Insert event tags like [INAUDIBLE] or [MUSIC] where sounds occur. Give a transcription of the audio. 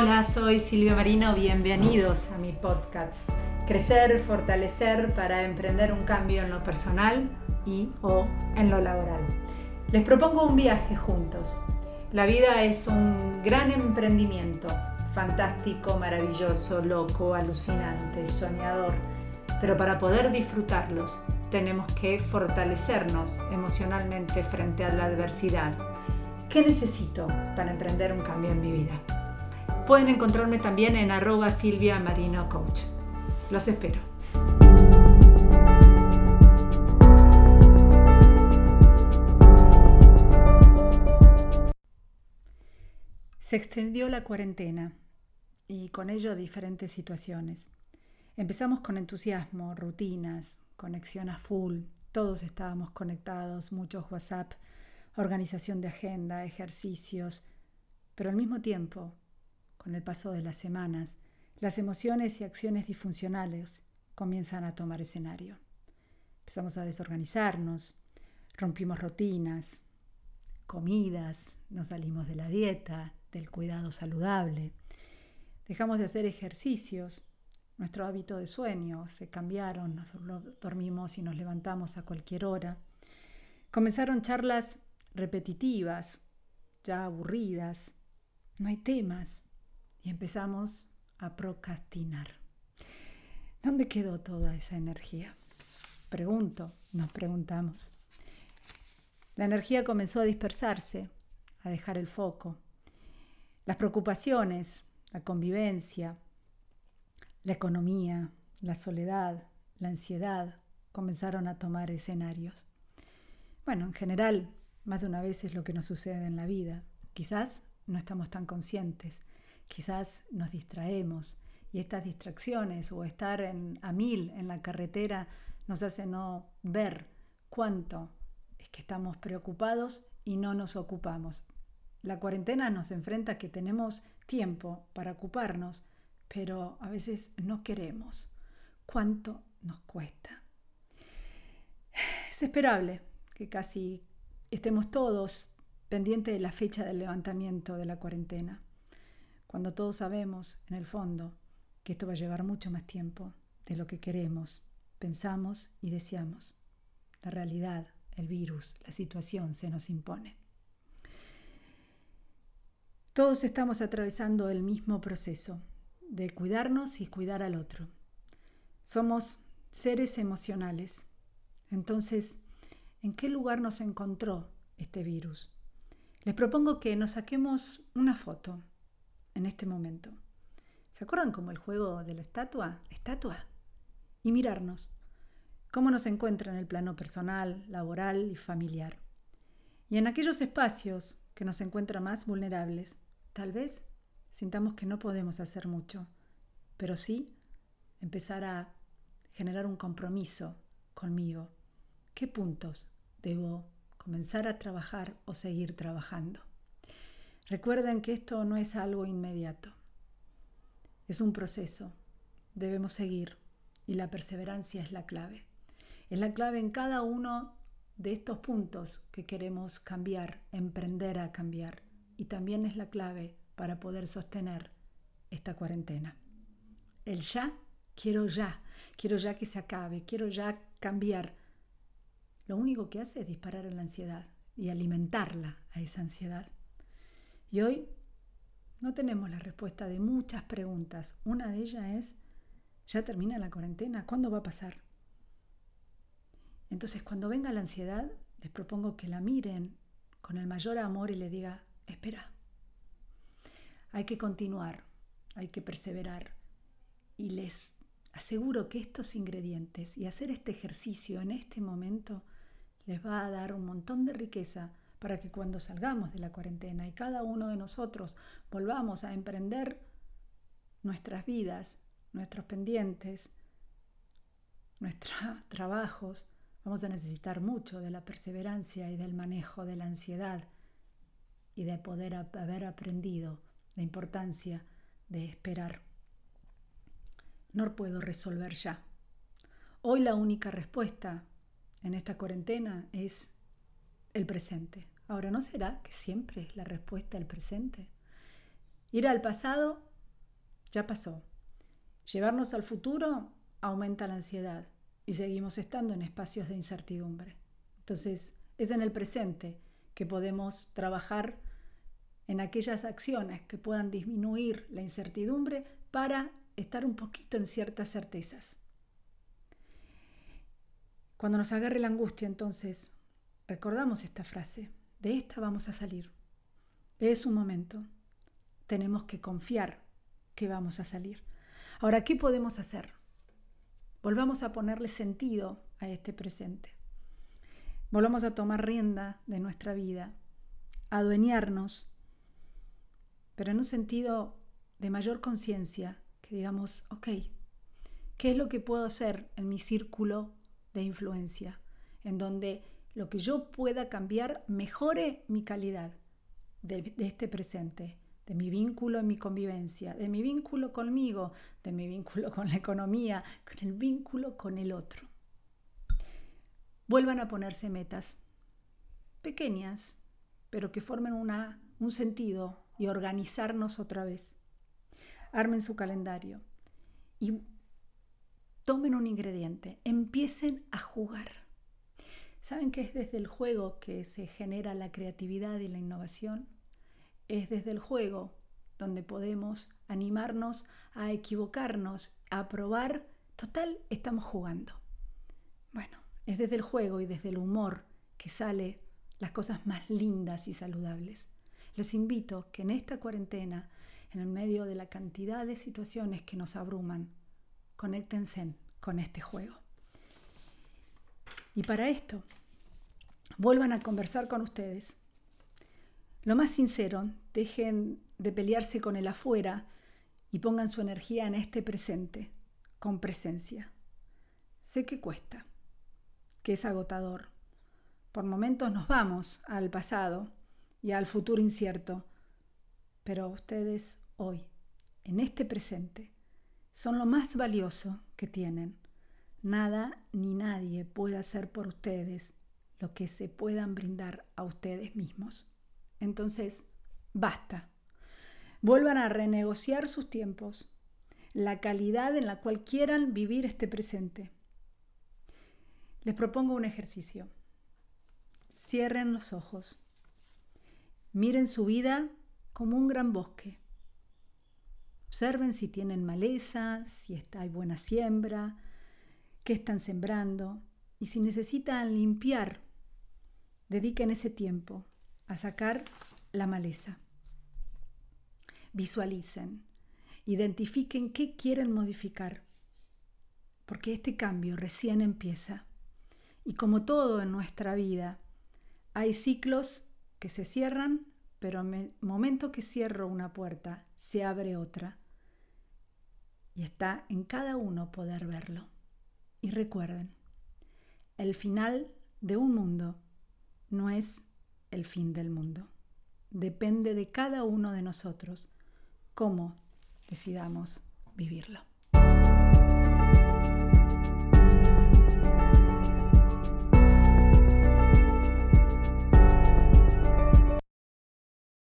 Hola, soy Silvia Marino, bienvenidos a mi podcast. Crecer, fortalecer para emprender un cambio en lo personal y o en lo laboral. Les propongo un viaje juntos. La vida es un gran emprendimiento, fantástico, maravilloso, loco, alucinante, soñador. Pero para poder disfrutarlos tenemos que fortalecernos emocionalmente frente a la adversidad. ¿Qué necesito para emprender un cambio en mi vida? Pueden encontrarme también en arroba Silvia Marino Coach. Los espero. Se extendió la cuarentena y con ello diferentes situaciones. Empezamos con entusiasmo, rutinas, conexión a full, todos estábamos conectados, muchos WhatsApp, organización de agenda, ejercicios, pero al mismo tiempo, con el paso de las semanas, las emociones y acciones disfuncionales comienzan a tomar escenario. Empezamos a desorganizarnos, rompimos rutinas, comidas, nos salimos de la dieta, del cuidado saludable, dejamos de hacer ejercicios, nuestro hábito de sueño se cambiaron, nos dormimos y nos levantamos a cualquier hora. Comenzaron charlas repetitivas, ya aburridas, no hay temas y empezamos a procrastinar. ¿Dónde quedó toda esa energía? Pregunto, nos preguntamos. La energía comenzó a dispersarse, a dejar el foco. Las preocupaciones, la convivencia, la economía, la soledad, la ansiedad comenzaron a tomar escenarios. Bueno, en general, más de una vez es lo que nos sucede en la vida. Quizás no estamos tan conscientes, quizás nos distraemos y estas distracciones o estar a mil en la carretera nos hace no ver cuánto es que estamos preocupados y no nos ocupamos. La cuarentena nos enfrenta a que tenemos tiempo para ocuparnos, pero a veces no queremos. ¿Cuánto nos cuesta? Es esperable que casi estemos todos pendientes de la fecha del levantamiento de la cuarentena, cuando todos sabemos, en el fondo, que esto va a llevar mucho más tiempo de lo que queremos, pensamos y deseamos. La realidad, el virus, la situación se nos impone. Todos estamos atravesando el mismo proceso de cuidarnos y cuidar al otro. Somos seres emocionales. Entonces, en qué lugar nos encontró este virus. Les propongo que nos saquemos una foto en este momento. ¿Se acuerdan como el juego de la estatua? Estatua. Y mirarnos. ¿Cómo nos encuentra en el plano personal, laboral y familiar? Y en aquellos espacios que nos encuentran más vulnerables, tal vez sintamos que no podemos hacer mucho, pero sí empezar a generar un compromiso conmigo ¿Qué puntos debo comenzar a trabajar o seguir trabajando? Recuerden que esto no es algo inmediato. Es un proceso. Debemos seguir y la perseverancia es la clave. Es la clave en cada uno de estos puntos que queremos cambiar, emprender a cambiar. Y también es la clave para poder sostener esta cuarentena. El ya, quiero ya, quiero ya que se acabe, quiero ya cambiar lo único que hace es disparar en la ansiedad y alimentarla a esa ansiedad. Y hoy no tenemos la respuesta de muchas preguntas. Una de ellas es, ¿ya termina la cuarentena? ¿Cuándo va a pasar? Entonces, cuando venga la ansiedad, les propongo que la miren con el mayor amor y le diga, espera, hay que continuar, hay que perseverar. Y les aseguro que estos ingredientes y hacer este ejercicio en este momento les va a dar un montón de riqueza para que cuando salgamos de la cuarentena y cada uno de nosotros volvamos a emprender nuestras vidas, nuestros pendientes, nuestros [LAUGHS] trabajos, vamos a necesitar mucho de la perseverancia y del manejo de la ansiedad y de poder haber aprendido la importancia de esperar. No puedo resolver ya. Hoy la única respuesta en esta cuarentena es el presente. Ahora, ¿no será que siempre es la respuesta el presente? Ir al pasado ya pasó. Llevarnos al futuro aumenta la ansiedad y seguimos estando en espacios de incertidumbre. Entonces, es en el presente que podemos trabajar en aquellas acciones que puedan disminuir la incertidumbre para estar un poquito en ciertas certezas. Cuando nos agarre la angustia, entonces, recordamos esta frase, de esta vamos a salir. Es un momento. Tenemos que confiar que vamos a salir. Ahora, ¿qué podemos hacer? Volvamos a ponerle sentido a este presente. Volvamos a tomar rienda de nuestra vida, a adueñarnos, pero en un sentido de mayor conciencia, que digamos, ok, ¿qué es lo que puedo hacer en mi círculo de influencia? En donde lo que yo pueda cambiar mejore mi calidad de, este presente, de mi vínculo en mi convivencia, de mi vínculo conmigo, de mi vínculo con la economía, con el vínculo con el otro. Vuelvan a ponerse metas pequeñas, pero que formen una, un sentido y organizarnos otra vez. Armen su calendario y tomen un ingrediente, empiecen a jugar. ¿Saben que es desde el juego que se genera la creatividad y la innovación? Es desde el juego donde podemos animarnos a equivocarnos, a probar. Total, estamos jugando. Bueno, es desde el juego y desde el humor que sale las cosas más lindas y saludables. Les invito que en esta cuarentena, en el medio de la cantidad de situaciones que nos abruman, conéctense con este juego. Y para esto, vuelvan a conversar con ustedes. Lo más sincero, dejen de pelearse con el afuera y pongan su energía en este presente, con presencia. Sé que cuesta, que es agotador. Por momentos nos vamos al pasado y al futuro incierto. Pero ustedes hoy, en este presente, son lo más valioso que tienen. Nada ni nadie puede hacer por ustedes lo que se puedan brindar a ustedes mismos. Entonces, basta. Vuelvan a renegociar sus tiempos, la calidad en la cual quieran vivir este presente. Les propongo un ejercicio. Cierren los ojos. Miren su vida como un gran bosque. Observen si tienen maleza, si hay buena siembra, qué están sembrando y si necesitan limpiar, dediquen ese tiempo a sacar la maleza. Visualicen, identifiquen qué quieren modificar, porque este cambio recién empieza. Y como todo en nuestra vida, hay ciclos que se cierran, pero en el momento que cierro una puerta, se abre otra. Y está en cada uno poder verlo. Y recuerden, el final de un mundo no es el fin del mundo. Depende de cada uno de nosotros cómo decidamos vivirlo.